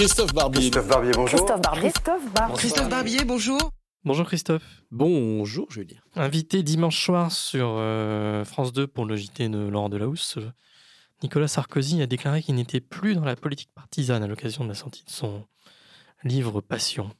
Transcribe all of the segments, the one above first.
Christophe Barbier. Christophe Barbier, bonjour. Christophe Barbier. Christophe Barbier. Christophe Barbier, bonjour. Bonjour Christophe. Bonjour Julien. Invité dimanche soir sur euh, France 2 pour le JT de Laurent Delahousse, Nicolas Sarkozy a déclaré qu'il n'était plus dans la politique partisane à l'occasion de la sortie de son livre Passion.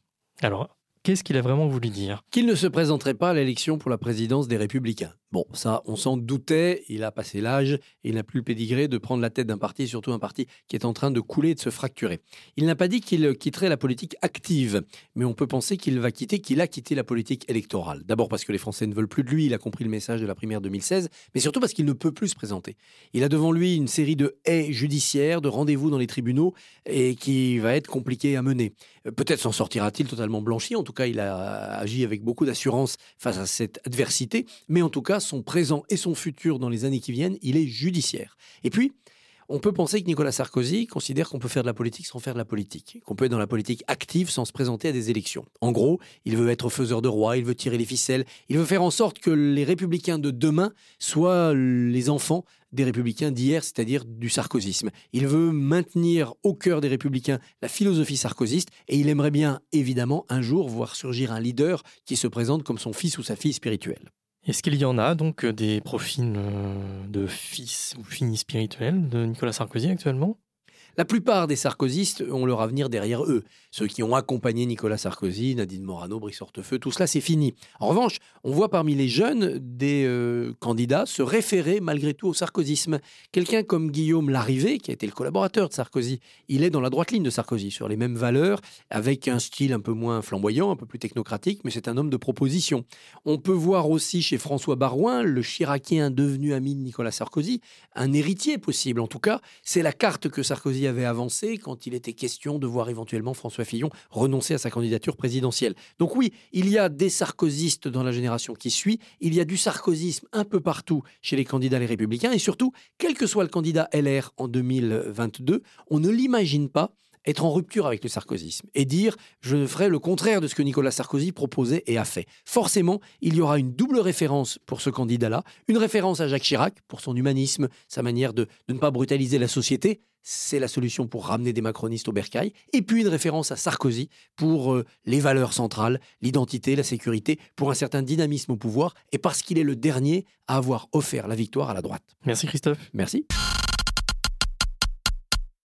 Alors, qu'est-ce qu'il a vraiment voulu dire? Qu'il ne se présenterait pas à l'élection pour la présidence des Républicains. Bon, ça, on s'en doutait, il a passé l'âge, il n'a plus le pédigré de prendre la tête d'un parti, surtout un parti qui est en train de couler et de se fracturer. Il n'a pas dit qu'il quitterait la politique active, mais on peut penser qu'il va quitter, qu'il a quitté la politique électorale. D'abord parce que les Français ne veulent plus de lui, il a compris le message de la primaire 2016, mais surtout parce qu'il ne peut plus se présenter. Il a devant lui une série de haies judiciaires, de rendez-vous dans les tribunaux, et qui va être compliqué à mener. Euh, peut-être s'en sortira-t-il totalement blanchi, en tout cas il a agi avec beaucoup d'assurance face à cette adversité, mais en tout cas son présent et son futur dans les années qui viennent, il est judiciaire. Et puis, on peut penser que Nicolas Sarkozy considère qu'on peut faire de la politique sans faire de la politique, qu'on peut être dans la politique active sans se présenter à des élections. En gros, il veut être faiseur de roi, il veut tirer les ficelles, il veut faire en sorte que les républicains de demain soient les enfants des républicains d'hier, c'est-à-dire du sarkozysme. Il veut maintenir au cœur des républicains la philosophie sarkozyste et il aimerait bien, évidemment, un jour voir surgir un leader qui se présente comme son fils ou sa fille spirituelle. Est-ce qu'il y en a donc euh, des profils euh, de fils ou filles spirituels de Nicolas Sarkozy actuellement? La plupart des sarkozystes ont leur avenir derrière eux. Ceux qui ont accompagné Nicolas Sarkozy, Nadine Morano, Brice Hortefeux, tout cela c'est fini. En revanche, on voit parmi les jeunes des euh, candidats se référer malgré tout au sarkozysme. Quelqu'un comme Guillaume Larrivé, qui a été le collaborateur de Sarkozy, il est dans la droite ligne de Sarkozy, sur les mêmes valeurs, avec un style un peu moins flamboyant, un peu plus technocratique, mais c'est un homme de proposition. On peut voir aussi chez François Barouin, le chiracien devenu ami de Nicolas Sarkozy, un héritier possible. En tout cas, c'est la carte que Sarkozy avait avancé quand il était question de voir éventuellement François Fillon renoncer à sa candidature présidentielle. Donc oui, il y a des sarkozystes dans la génération qui suit, il y a du sarkozysme un peu partout chez les candidats les républicains, et surtout, quel que soit le candidat LR en 2022, on ne l'imagine pas être en rupture avec le sarkozysme et dire je ferai le contraire de ce que Nicolas Sarkozy proposait et a fait. Forcément, il y aura une double référence pour ce candidat-là, une référence à Jacques Chirac pour son humanisme, sa manière de, ne pas brutaliser la société, c'est la solution pour ramener des macronistes au bercail, et puis une référence à Sarkozy pour euh, les valeurs centrales, l'identité, la sécurité, pour un certain dynamisme au pouvoir, et parce qu'il est le dernier à avoir offert la victoire à la droite. Merci Christophe. Merci.